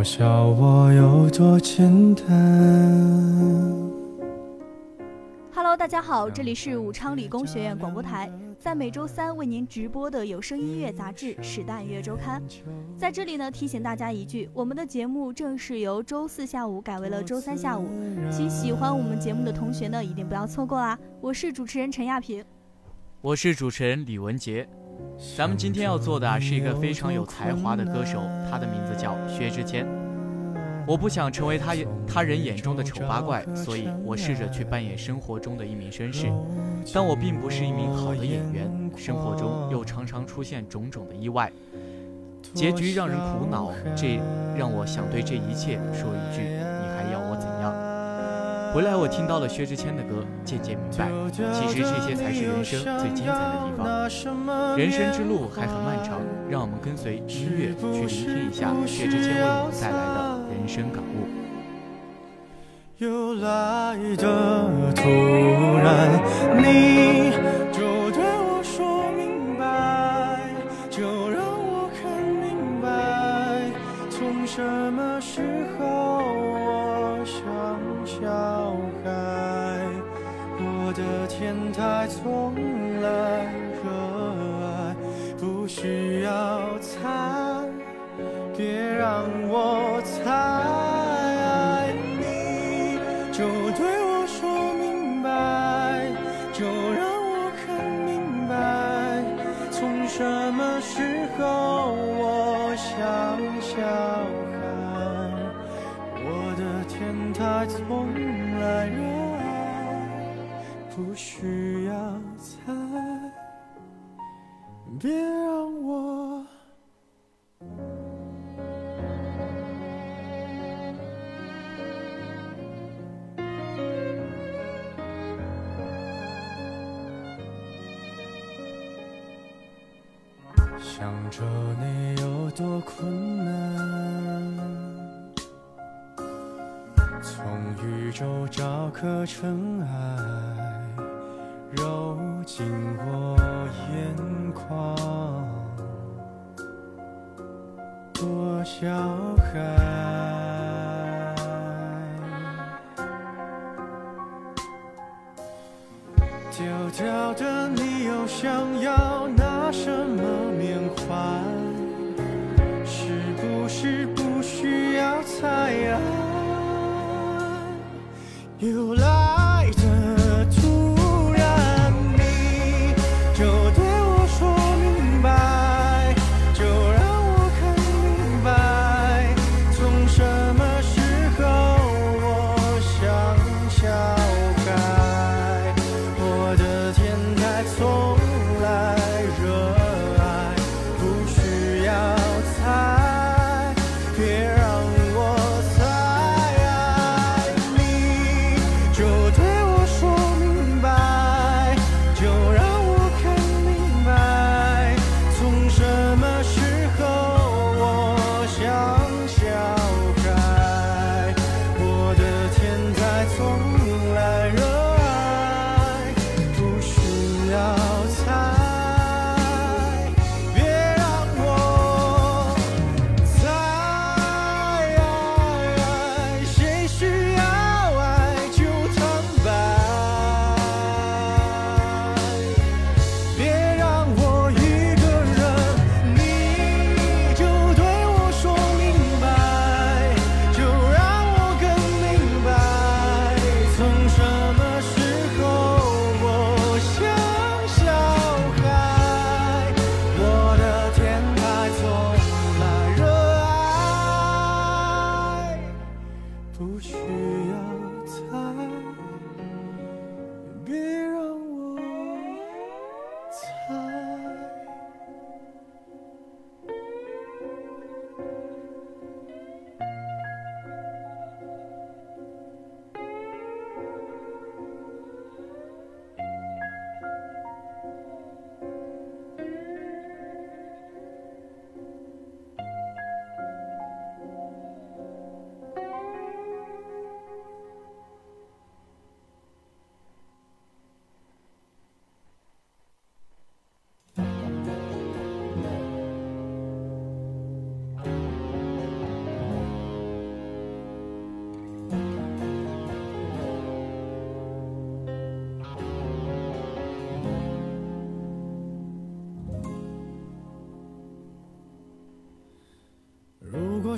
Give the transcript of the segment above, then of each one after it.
嘲笑我有多简单。Hello，大家好，这里是武昌理工学院广播台，在每周三为您直播的有声音乐杂志《时代音乐周刊》。在这里呢，提醒大家一句，我们的节目正式由周四下午改为了周三下午，请喜欢我们节目的同学呢，一定不要错过啦！我是主持人陈亚平，我是主持人李文杰。咱们今天要做的是一个非常有才华的歌手，他的名字叫薛之谦。我不想成为他他人眼中的丑八怪，所以我试着去扮演生活中的一名绅士。但我并不是一名好的演员，生活中又常常出现种种的意外，结局让人苦恼。这让我想对这一切说一句：回来，我听到了薛之谦的歌，渐渐明白，其实这些才是人生最精彩的地方。人生之路还很漫长，让我们跟随音乐去聆听一下薛之谦为我们带来的人生感悟。又来的突然，你就对我说明白，就让我看明白，从什么时候爱从来热爱，不需要多困难，从宇宙找颗尘埃，揉进我眼眶，多小孩。丢掉的你又想要拿什么太阳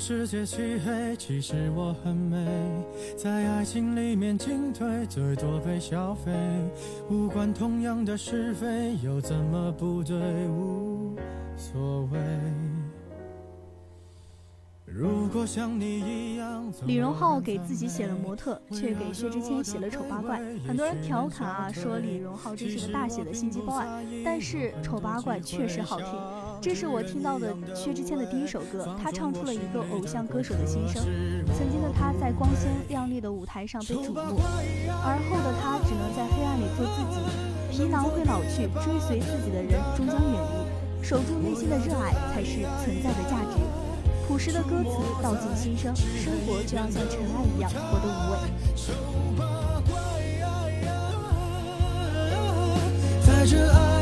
世界漆黑，其实我很美，在爱情里面进退，最多被消费。无关同样的是非，又怎么不对？无所谓。如果像你一样，李荣浩给自己写了模特，却给薛之谦写了丑八怪。很多人调侃啊，说李荣浩这是个大写的心机 boy，但是丑八怪确实好听。这是我听到的薛之谦的第一首歌，他唱出了一个偶像歌手的心声。曾经的他在光鲜亮丽的舞台上被瞩目，而后的他只能在黑暗里做自己。皮囊会老去，追随自己的人终将远离，守住内心的热爱才是存在的价值。朴实的歌词道尽心声，生活就要像尘埃一样活得无畏。在这暧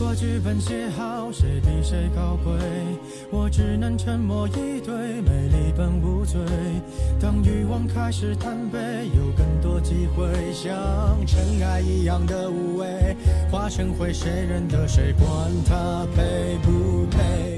如果剧本写好，谁比谁高贵？我只能沉默以对，美丽本无罪。当欲望开始贪杯，有更多机会，像尘埃一样的无畏，化成灰，谁认得谁？管他配不配？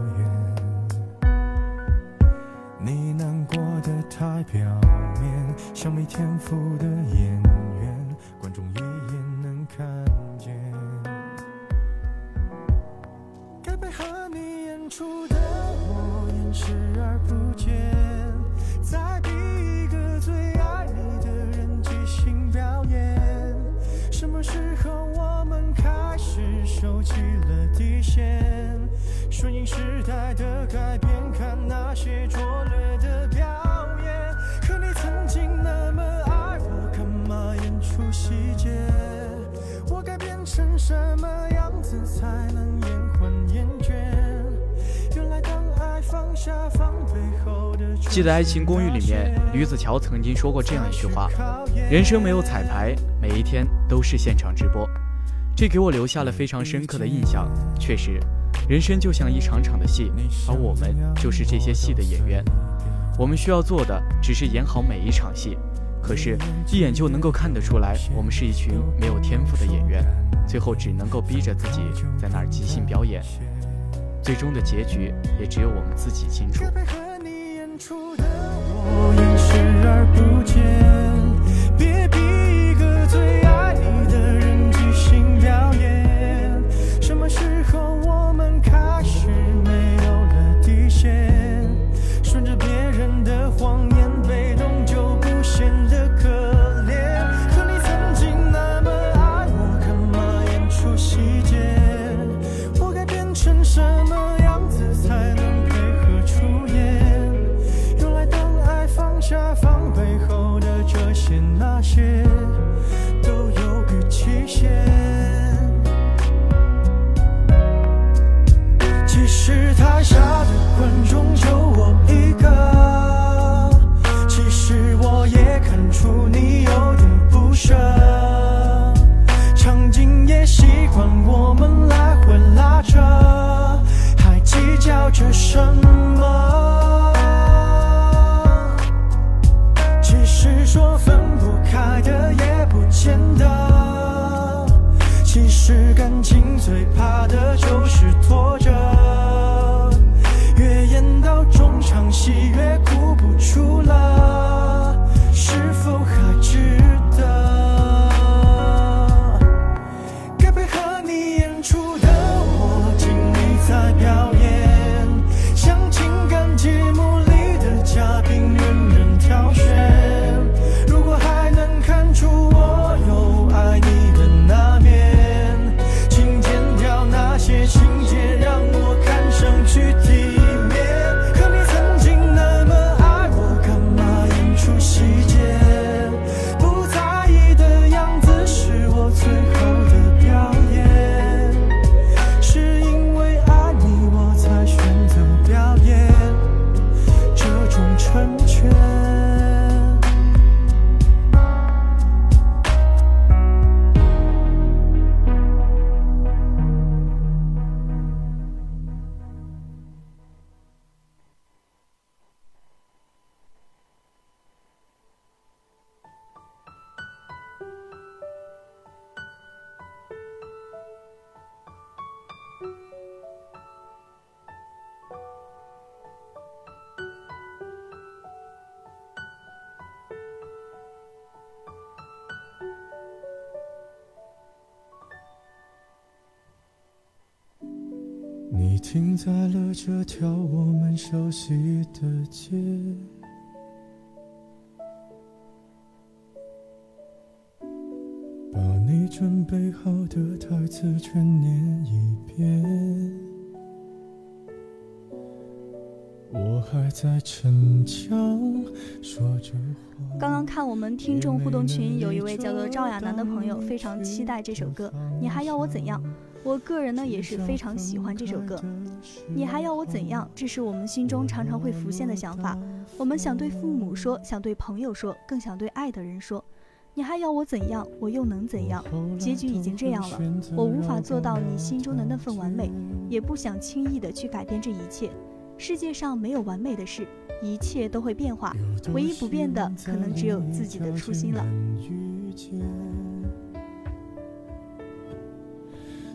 像没天赋的演记得《爱情公寓》里面，吕子乔曾经说过这样一句话：“人生没有彩排，每一天都是现场直播。”这给我留下了非常深刻的印象。确实，人生就像一场场的戏，而我们就是这些戏的演员。我们需要做的只是演好每一场戏。可是，一眼就能够看得出来，我们是一群没有天赋的演员，最后只能够逼着自己在那儿即兴表演。最终的结局也只有我们自己清楚。说分不开的也不见得。其实感情最怕的就你停在了这条我们熟悉的街，把你准备好的台词全念一遍。我还在逞强说着话。刚刚看我们听众互动群，有一位叫做赵亚楠的朋友非常期待这首歌，你还要我怎样？我个人呢也是非常喜欢这首歌，你还要我怎样？这是我们心中常常会浮现的想法。我们想对父母说，想对朋友说，更想对爱的人说。你还要我怎样？我又能怎样？结局已经这样了，我无法做到你心中的那份完美，也不想轻易的去改变这一切。世界上没有完美的事，一切都会变化，唯一不变的可能只有自己的初心了。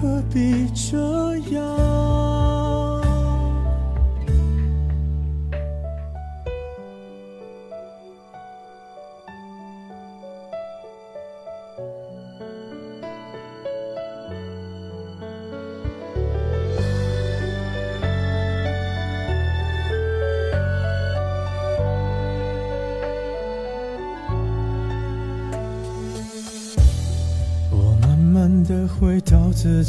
何必这样？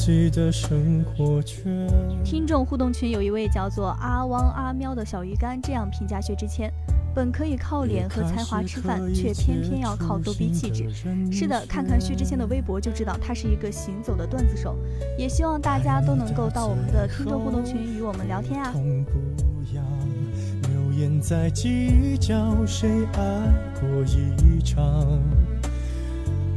己的生活圈。听众互动群有一位叫做阿汪阿喵的小鱼干这样评价薛之谦：本可以靠脸和才华吃饭，却偏偏要靠逗逼气质。是的，看看薛之谦的微博就知道他是一个行走的段子手。也希望大家都能够到我们的听众互动群与我们聊天啊。留言在计较谁爱过一场。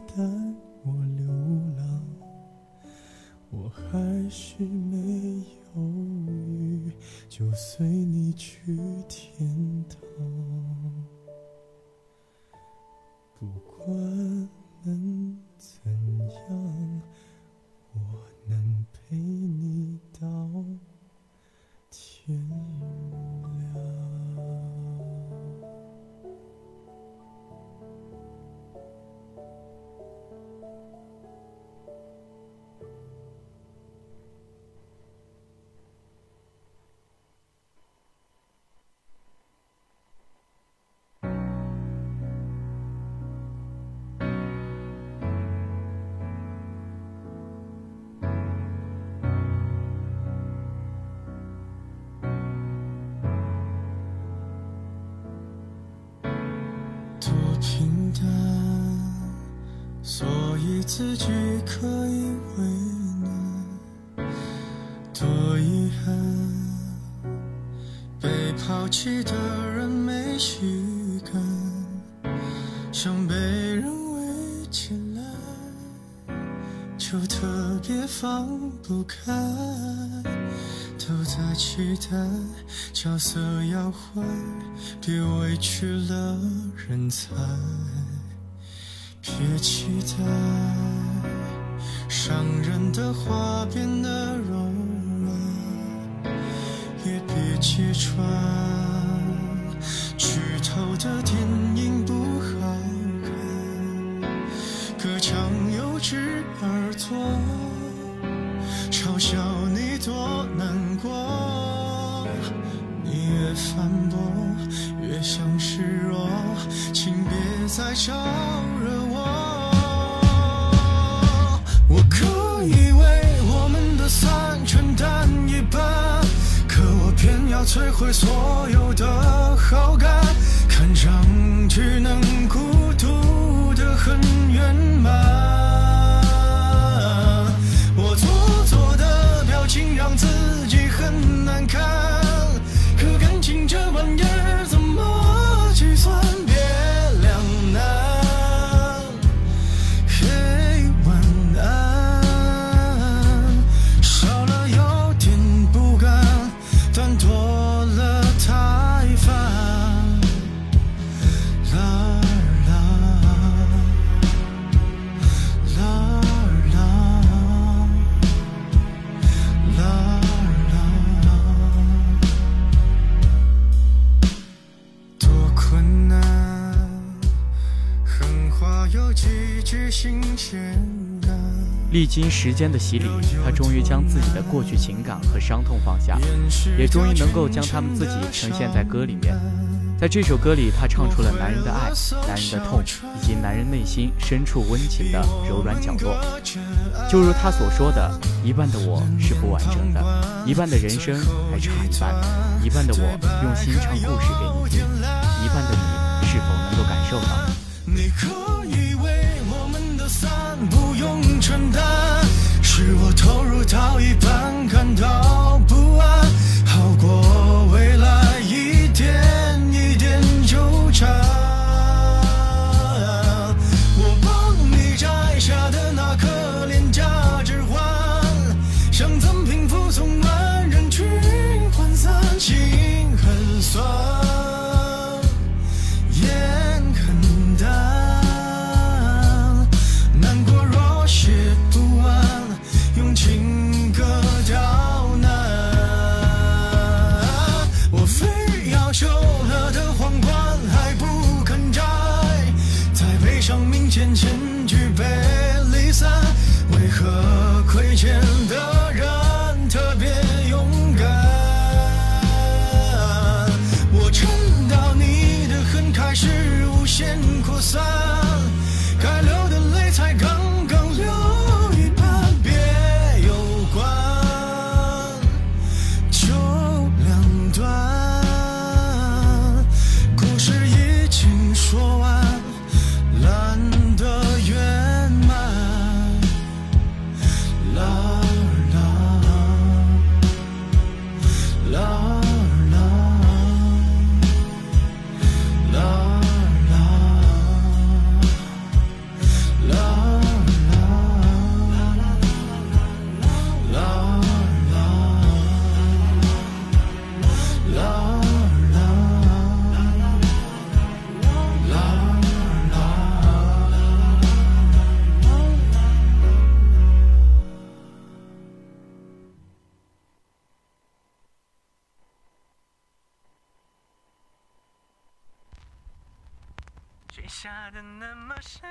带我流浪，我还是没犹豫，就随你去所以自己可以为难，多遗憾，被抛弃的人没习惯，想被人围起来，就特别放不开，都在期待角色要换，别委屈了人才。别期待伤人的话变得柔软，也别揭穿剧透的电影不好看。隔墙有只耳朵嘲笑你多难过，你越反驳越像示弱，请别再找会。所有的好感，经时间的洗礼，他终于将自己的过去情感和伤痛放下，也终于能够将他们自己呈现在歌里面。在这首歌里，他唱出了男人的爱、男人的痛，以及男人内心深处温情的柔软角落。就如他所说的：“一半的我是不完整的，一半的人生还差一半，一半的我用心唱故事给你听，一半的你是否能够感受到？”你可以为我们的散不用承担，是是我投入到一半感到不下的那么深，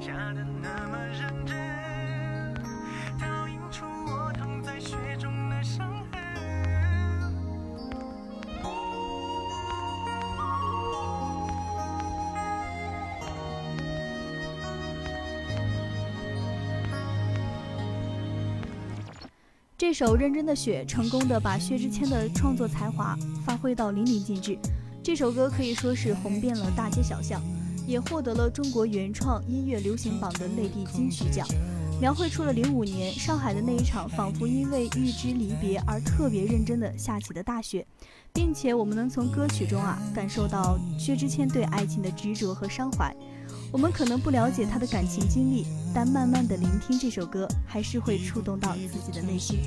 下的那么认真，倒映出我躺在雪中的伤痕。这首《认真的雪》成功的把薛之谦的创作才华发挥到淋漓尽致。这首歌可以说是红遍了大街小巷，也获得了中国原创音乐流行榜的内地金曲奖，描绘出了零五年上海的那一场仿佛因为预知离别而特别认真的下起的大雪，并且我们能从歌曲中啊感受到薛之谦对爱情的执着和伤怀。我们可能不了解他的感情经历，但慢慢的聆听这首歌，还是会触动到自己的内心。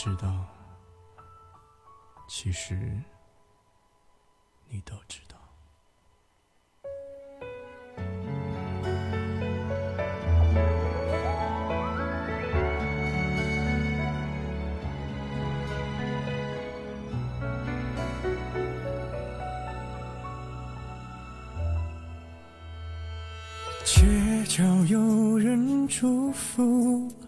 知道，其实你都知道。街角有人祝福。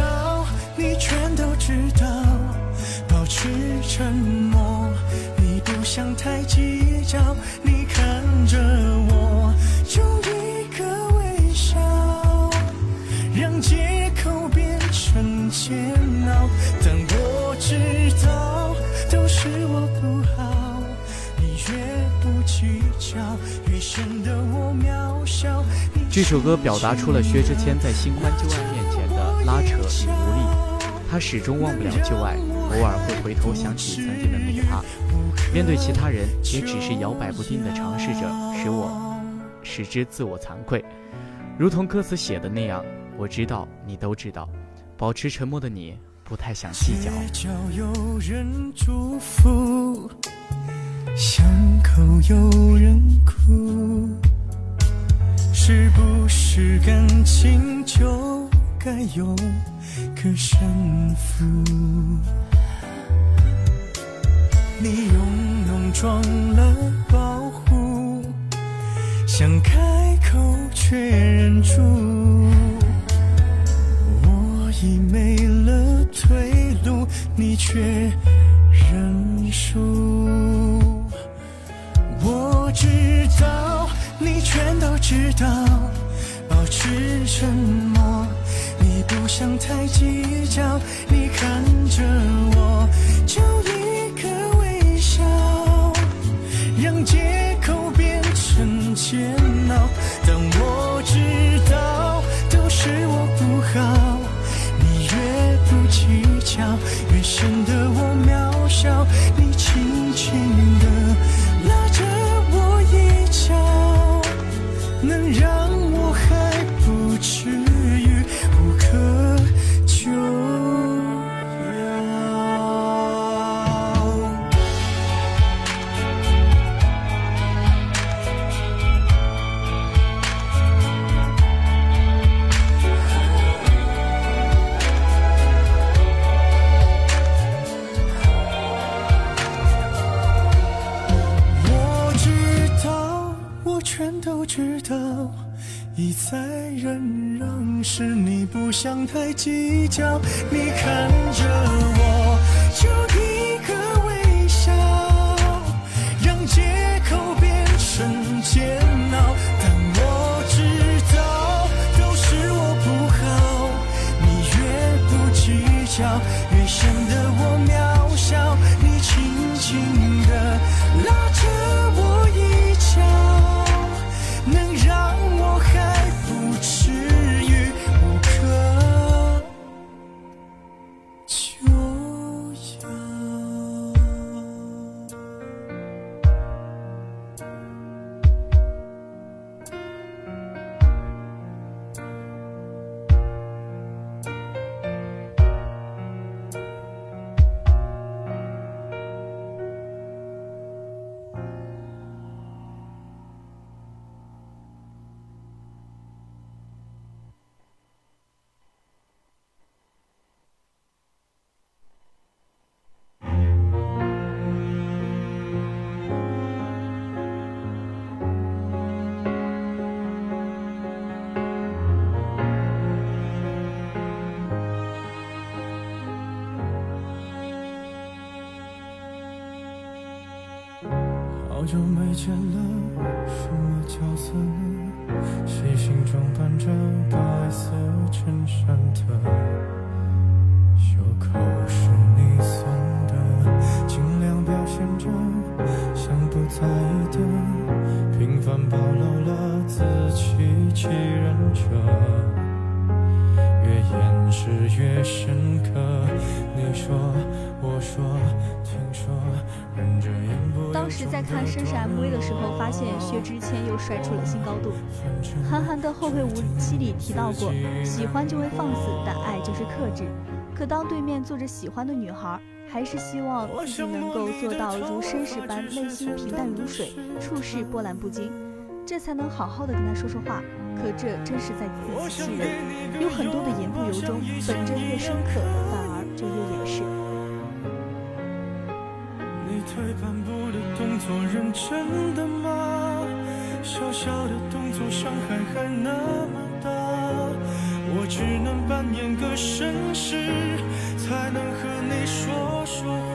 道，你全都知道，保持沉默。你不想太计较，你看着我，用一个微笑，让借口变成煎熬。但我知道，都是我不好，你越不计较，越显得我渺小。这首歌表达出了薛之谦在新欢旧爱面扯与无力，他始终忘不了旧爱，偶尔会回头想起曾经的那个他。面对其他人，也只是摇摆不定的尝试着，使我使之自我惭愧。如同歌词写的那样，我知道你都知道，保持沉默的你不太想计较。角有人祝福，巷口有人哭。是不是感情就该有个胜负？你用浓妆来保护，想开口却忍住。我已没了退路，你却认输。我知道。你全都知道，保持沉默。不想太计较，你看着我，就一个微笑，让借口变成煎熬。但我知道，都是我不好。你越不计较，越显得我渺小。你轻轻地拉着我衣角。能让一再忍让是你不想太计较。你看着我，就人者，越掩饰越深刻。你说，我说，听说。当时在看《绅士 MV 的时候，发现薛之谦又帅出了新高度。韩寒的《后会无期》里提到过，喜欢就会放肆，但爱就是克制。可当对面坐着喜欢的女孩，还是希望自己能够做到如绅士般内心平淡如水，处事波澜不惊，这才能好好的跟他说说话。可这真是在自欺欺人，有很多的言不由衷，本真越深刻，反而就越掩饰。退半步的动作认真的吗？小小的动作伤害还那么大，我只能扮演个绅士，才能和你说说话。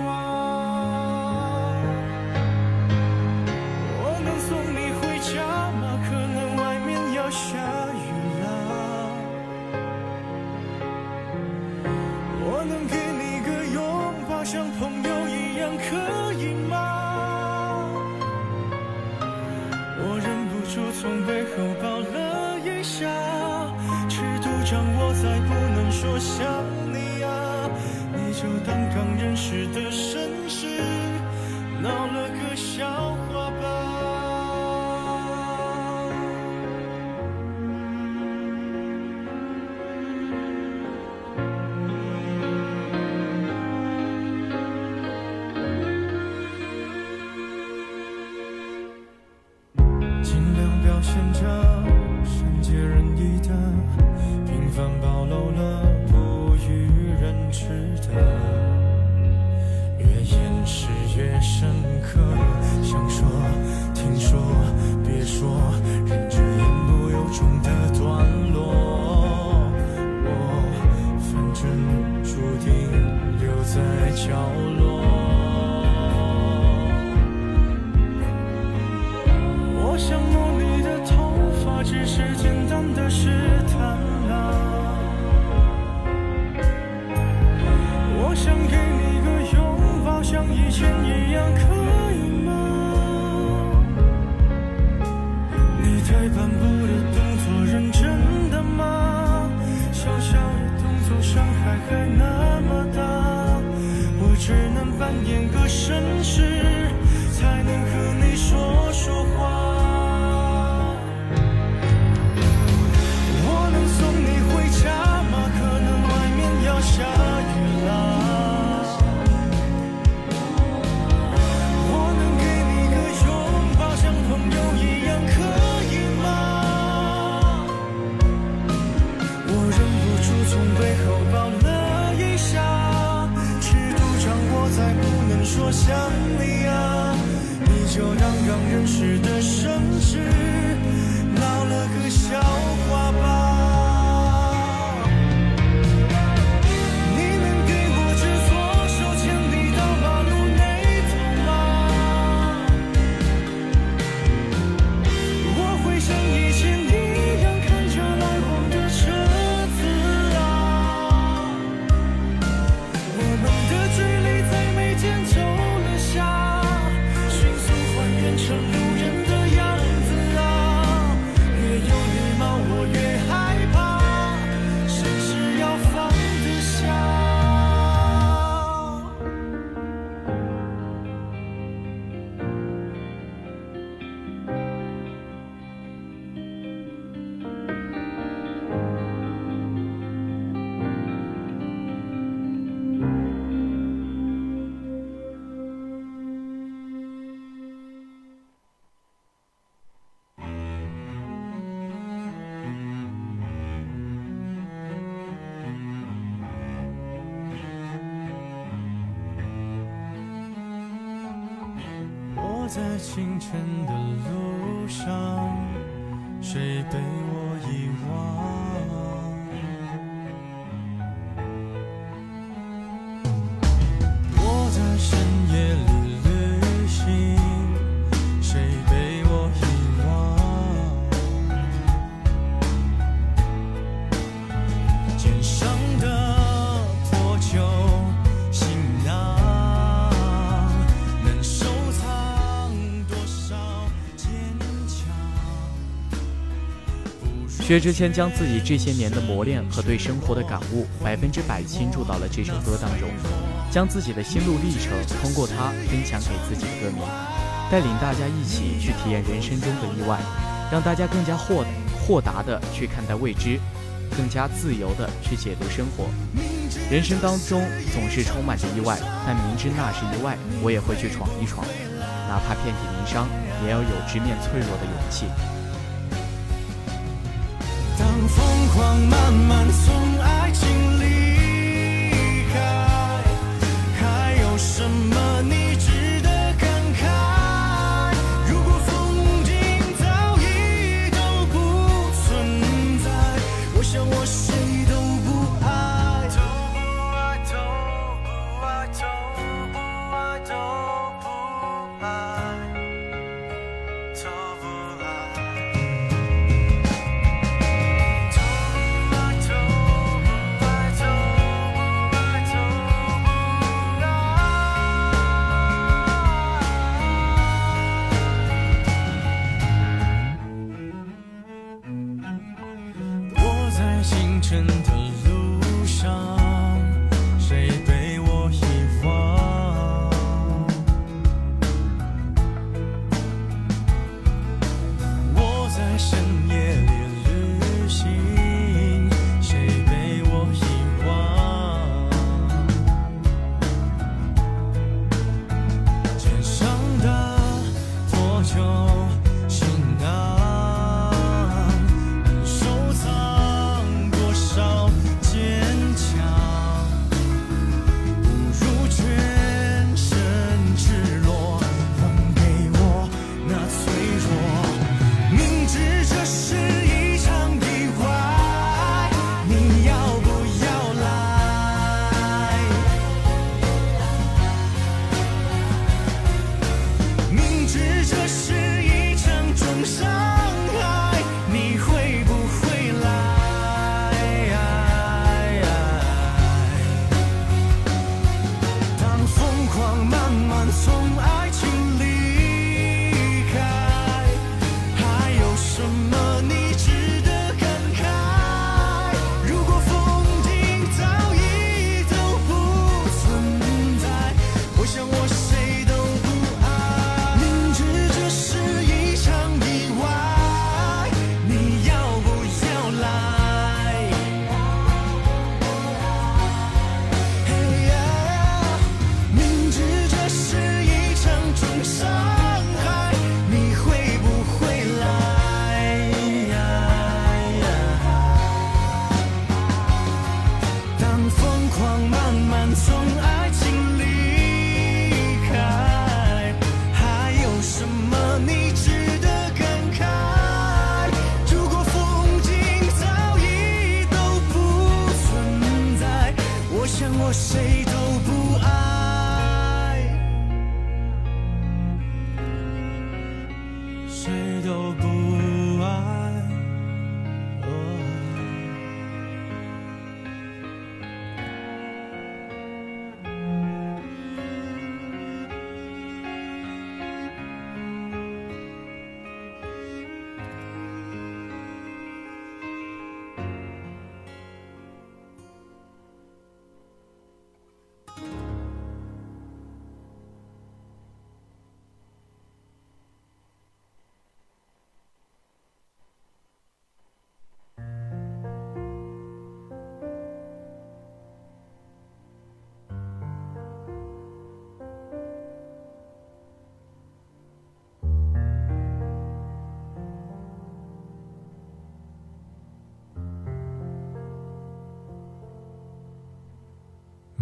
薛之谦将自己这些年的磨练和对生活的感悟百分之百倾注到了这首歌当中，将自己的心路历程通过它分享给自己的歌迷，带领大家一起去体验人生中的意外，让大家更加豁豁达的去看待未知，更加自由的去解读生活。人生当中总是充满着意外，但明知那是意外，我也会去闯一闯，哪怕遍体鳞伤，也要有直面脆弱的勇气。狂慢慢从爱在清晨的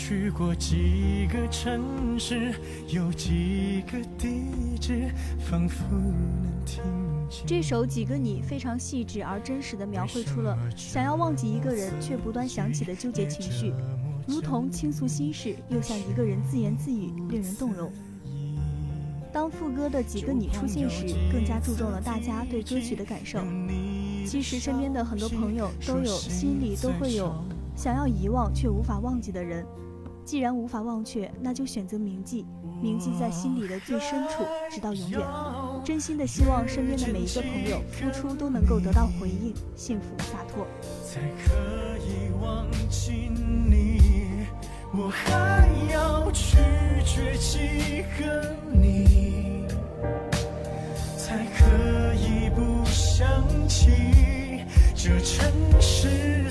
去过几个城市，有几个地址，仿佛听。这首《几个你》非常细致而真实的描绘出了想要忘记一个人却不断想起的纠结情绪，如同倾诉心事，又像一个人自言自语，令人动容。当副歌的几个你出现时，更加注重了大家对歌曲的感受。其实身边的很多朋友都有心里都会有想要遗忘却无法忘记的人。既然无法忘却，那就选择铭记，铭记在心里的最深处，直到永远。真心的希望身边的每一个朋友付出都能够得到回应，幸福洒脱。才可以忘记你，我还要拒绝几个你，才可以不想起这城市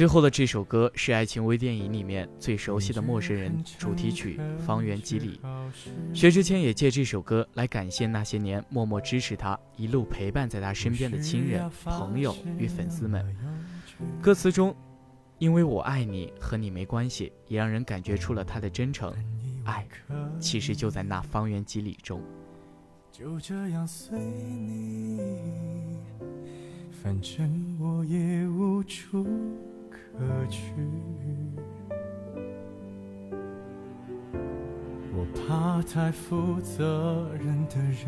最后的这首歌是爱情微电影里面最熟悉的陌生人主题曲《方圆几里》。薛之谦也借这首歌来感谢那些年默默支持他、一路陪伴在他身边的亲人、朋友与粉丝们。歌词中“因为我爱你，和你没关系”也让人感觉出了他的真诚。爱，其实就在那方圆几里中。就这样随你，反正我也无处何去？我怕太负责任的人。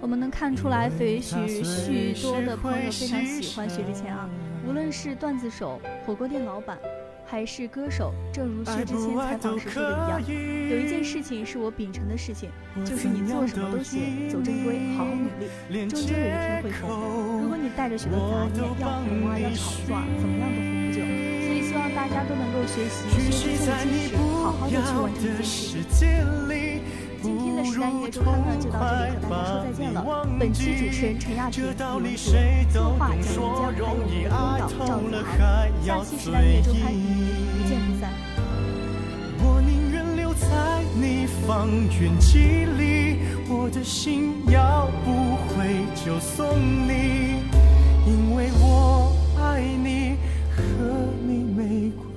我们能看出来，肥许许多的朋友非常喜欢薛之谦啊，无论是段子手、火锅店老板。还是歌手，正如薛之谦采访时说的一样，有一件事情是我秉承的事情，就是你做什么都行，走正规，好好努力，终究有一天会红。如果你带着许多杂念，要红啊，要炒作啊，怎么样都红不久。所以希望大家都能够学习薛之谦的精神，好好的去完成一件事情。的时代音乐周刊呢，就到这里和大家说再见了。本期主持人陈亚婷、李文杰，策划蒋云江，还有我们的编导赵子涵。下期时代音乐周刊不见不散。我宁愿留在你方圆几里，我的心要不回就送你，因为我爱你，和你没关